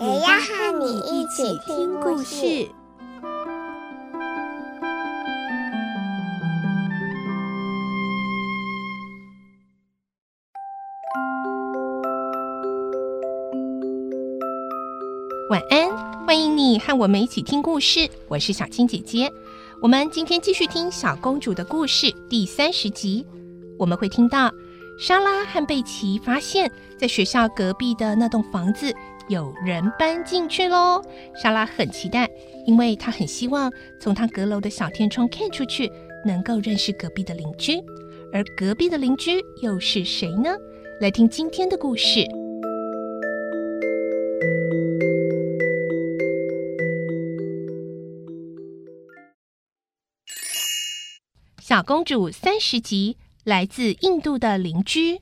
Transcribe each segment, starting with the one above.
也要和你一起听故事。晚安，欢迎你和我们一起听故事。我是小青姐姐，我们今天继续听小公主的故事第三十集。我们会听到莎拉和贝奇发现，在学校隔壁的那栋房子有人搬进去喽。莎拉很期待，因为她很希望从她阁楼的小天窗看出去，能够认识隔壁的邻居。而隔壁的邻居又是谁呢？来听今天的故事。小公主三十集，来自印度的邻居。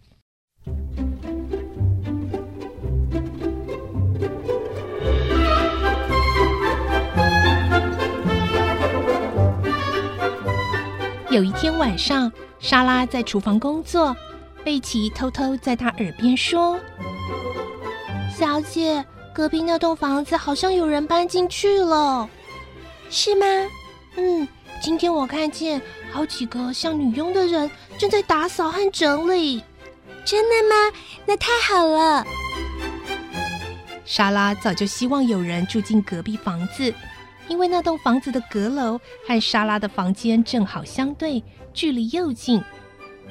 有一天晚上，莎拉在厨房工作，贝奇偷偷在她耳边说：“小姐，隔壁那栋房子好像有人搬进去了，是吗？”“嗯。”今天我看见好几个像女佣的人正在打扫和整理。真的吗？那太好了。莎拉早就希望有人住进隔壁房子，因为那栋房子的阁楼和莎拉的房间正好相对，距离又近。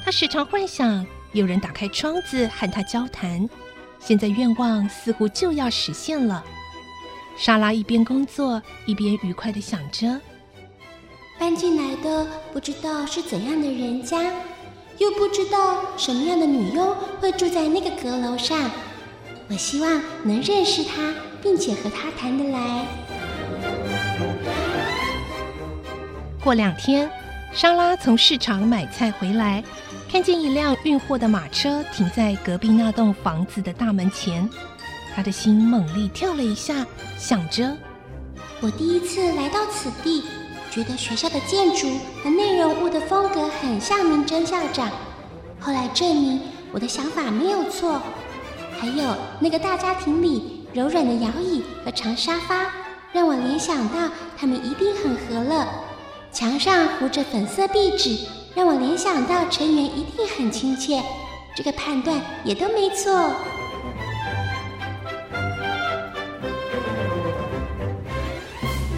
她时常幻想有人打开窗子和她交谈。现在愿望似乎就要实现了。莎拉一边工作一边愉快地想着。搬进来的不知道是怎样的人家，又不知道什么样的女佣会住在那个阁楼上。我希望能认识她，并且和她谈得来。过两天，莎拉从市场买菜回来，看见一辆运货的马车停在隔壁那栋房子的大门前，她的心猛地跳了一下，想着：我第一次来到此地。觉得学校的建筑和内容物的风格很像明真校长，后来证明我的想法没有错。还有那个大家庭里柔软的摇椅和长沙发，让我联想到他们一定很和乐。墙上糊着粉色壁纸，让我联想到成员一定很亲切。这个判断也都没错。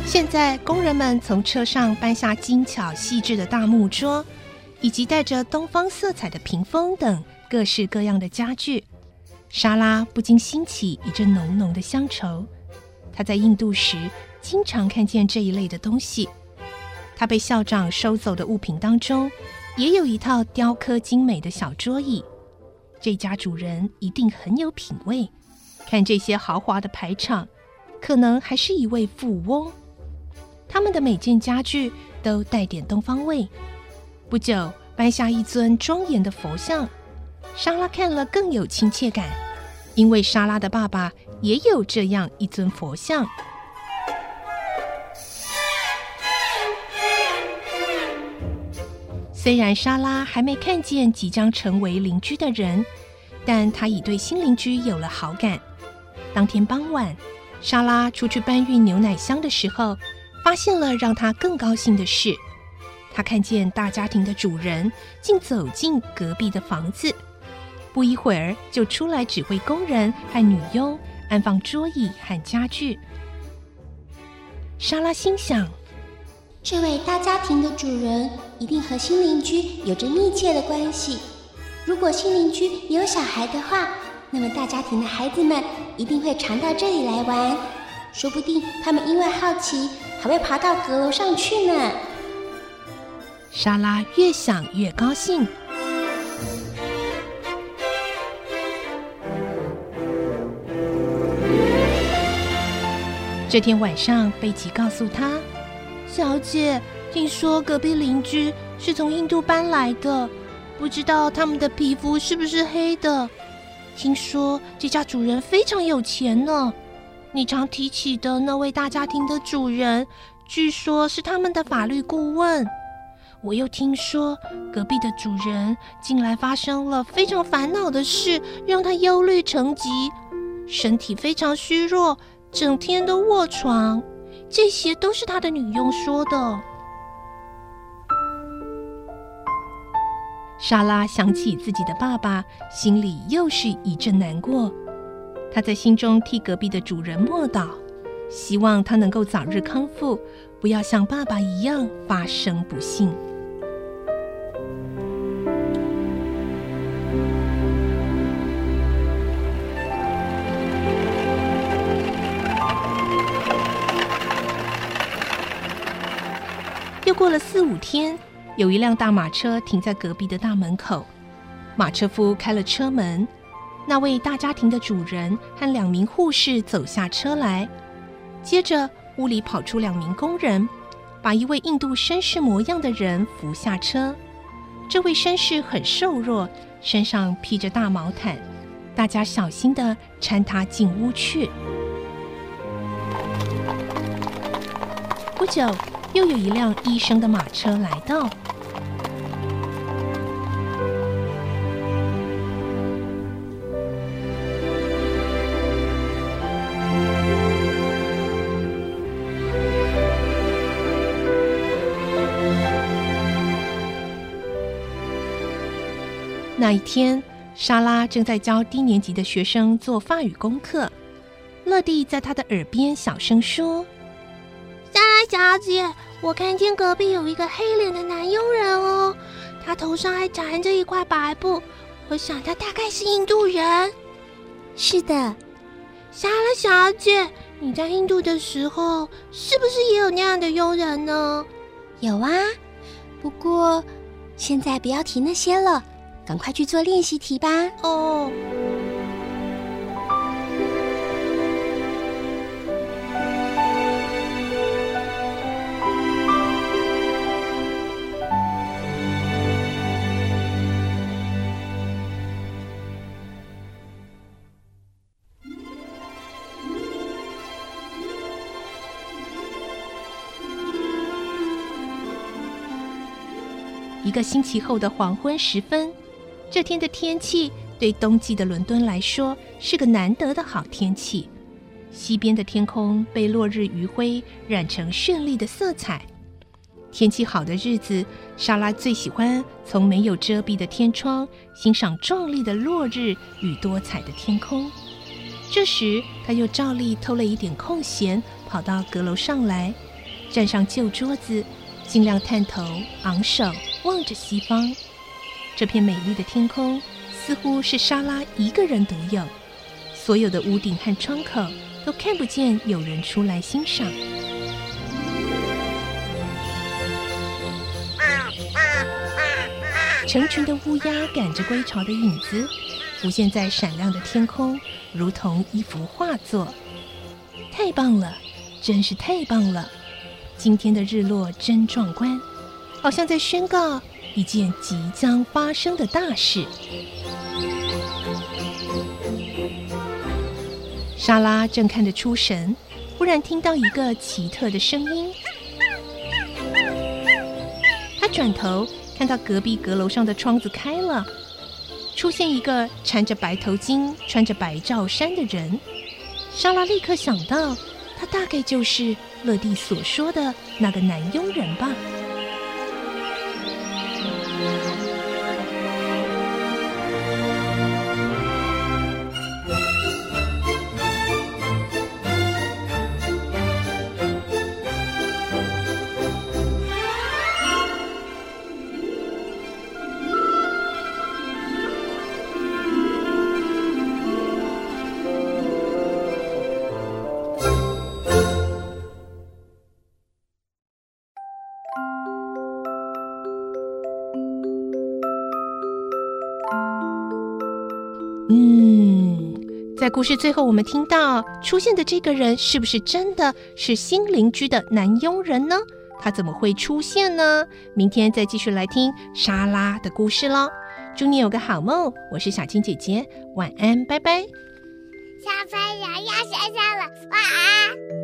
现在，工人们从车上搬下精巧细致的大木桌，以及带着东方色彩的屏风等各式各样的家具。莎拉不禁兴起一阵浓浓的乡愁。他在印度时经常看见这一类的东西。他被校长收走的物品当中，也有一套雕刻精美的小桌椅。这家主人一定很有品味。看这些豪华的排场，可能还是一位富翁。他们的每件家具都带点东方味。不久，搬下一尊庄严的佛像，莎拉看了更有亲切感，因为莎拉的爸爸也有这样一尊佛像。虽然莎拉还没看见即将成为邻居的人，但她已对新邻居有了好感。当天傍晚，莎拉出去搬运牛奶箱的时候，发现了让她更高兴的事，她看见大家庭的主人竟走进隔壁的房子，不一会儿就出来指挥工人和女佣安放桌椅和家具。莎拉心想，这位大家庭的主人一定和新邻居有着密切的关系。如果新邻居也有小孩的话，那么大家庭的孩子们一定会常到这里来玩，说不定他们因为好奇。还会爬到阁楼上去呢。莎拉越想越高兴。这天晚上，贝奇告诉他：“小姐，听说隔壁邻居是从印度搬来的，不知道他们的皮肤是不是黑的？听说这家主人非常有钱呢。你常提起的那位大家庭的主人，据说是他们的法律顾问。”我又听说隔壁的主人近来发生了非常烦恼的事，让他忧虑成疾，身体非常虚弱，整天都卧床。这些都是他的女佣说的。莎拉想起自己的爸爸，心里又是一阵难过。她在心中替隔壁的主人默祷，希望他能够早日康复，不要像爸爸一样发生不幸。过了四五天，有一辆大马车停在隔壁的大门口。马车夫开了车门，那位大家庭的主人和两名护士走下车来。接着，屋里跑出两名工人，把一位印度绅士模样的人扶下车。这位绅士很瘦弱，身上披着大毛毯。大家小心地搀他进屋去。不久，又有一辆医生的马车来到。那一天，莎拉正在教低年级的学生做法语功课，乐蒂在她的耳边小声说：“小姐。”我看见隔壁有一个黑脸的男佣人哦，他头上还缠着一块白布，我想他大概是印度人。是的，莎拉小姐，你在印度的时候是不是也有那样的佣人呢？有啊，不过现在不要提那些了，赶快去做练习题吧。哦。一个星期后的黄昏时分，这天的天气对冬季的伦敦来说是个难得的好天气。西边的天空被落日余晖染成绚丽的色彩。天气好的日子，莎拉最喜欢从没有遮蔽的天窗欣赏壮丽的落日与多彩的天空。这时，她又照例偷了一点空闲，跑到阁楼上来，站上旧桌子。尽量探头，昂首望着西方，这片美丽的天空似乎是莎拉一个人独有，所有的屋顶和窗口都看不见有人出来欣赏。成群的乌鸦赶着归巢的影子，浮现在闪亮的天空，如同一幅画作。太棒了，真是太棒了！今天的日落真壮观，好像在宣告一件即将发生的大事。莎拉正看得出神，忽然听到一个奇特的声音。她转头看到隔壁阁楼上的窗子开了，出现一个缠着白头巾、穿着白罩衫的人。莎拉立刻想到，他大概就是。乐蒂所说的那个男佣人吧。嗯，在故事最后，我们听到出现的这个人是不是真的是新邻居的男佣人呢？他怎么会出现呢？明天再继续来听莎拉的故事喽。祝你有个好梦，我是小青姐姐，晚安，拜拜。小朋友要睡觉了，晚安。